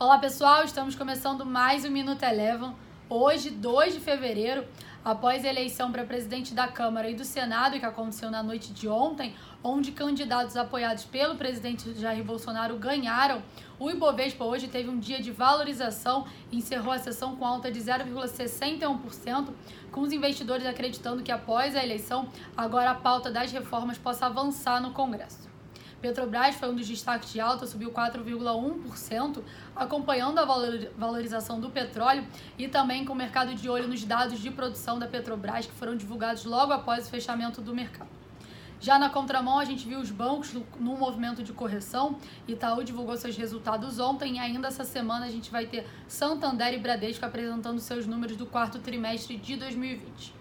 Olá pessoal, estamos começando mais um Minuto Eleven. Hoje, 2 de fevereiro, após a eleição para presidente da Câmara e do Senado, que aconteceu na noite de ontem, onde candidatos apoiados pelo presidente Jair Bolsonaro ganharam, o Ibovespa hoje teve um dia de valorização e encerrou a sessão com alta de 0,61%, com os investidores acreditando que após a eleição, agora a pauta das reformas possa avançar no Congresso. Petrobras foi um dos destaques de alta, subiu 4,1%, acompanhando a valorização do petróleo e também com o mercado de olho nos dados de produção da Petrobras que foram divulgados logo após o fechamento do mercado. Já na contramão, a gente viu os bancos num movimento de correção. Itaú divulgou seus resultados ontem e ainda essa semana a gente vai ter Santander e Bradesco apresentando seus números do quarto trimestre de 2020.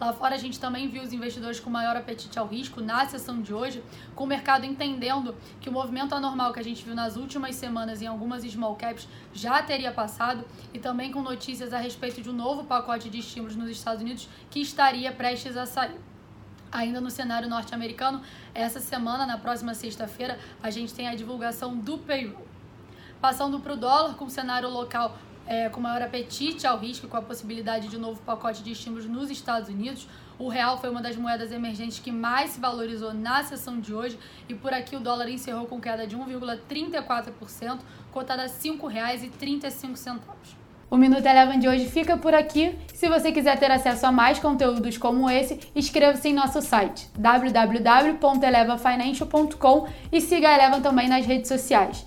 Lá fora a gente também viu os investidores com maior apetite ao risco na sessão de hoje, com o mercado entendendo que o movimento anormal que a gente viu nas últimas semanas em algumas small caps já teria passado e também com notícias a respeito de um novo pacote de estímulos nos Estados Unidos que estaria prestes a sair. Ainda no cenário norte-americano, essa semana, na próxima sexta-feira, a gente tem a divulgação do payroll. Passando para o dólar, com o cenário local é, com maior apetite ao risco e com a possibilidade de um novo pacote de estímulos nos Estados Unidos. O real foi uma das moedas emergentes que mais se valorizou na sessão de hoje e por aqui o dólar encerrou com queda de 1,34%, cotada a R$ 5,35. O Minuto Eleven de hoje fica por aqui. Se você quiser ter acesso a mais conteúdos como esse, inscreva-se em nosso site www.elevafinancial.com e siga a Eleven também nas redes sociais.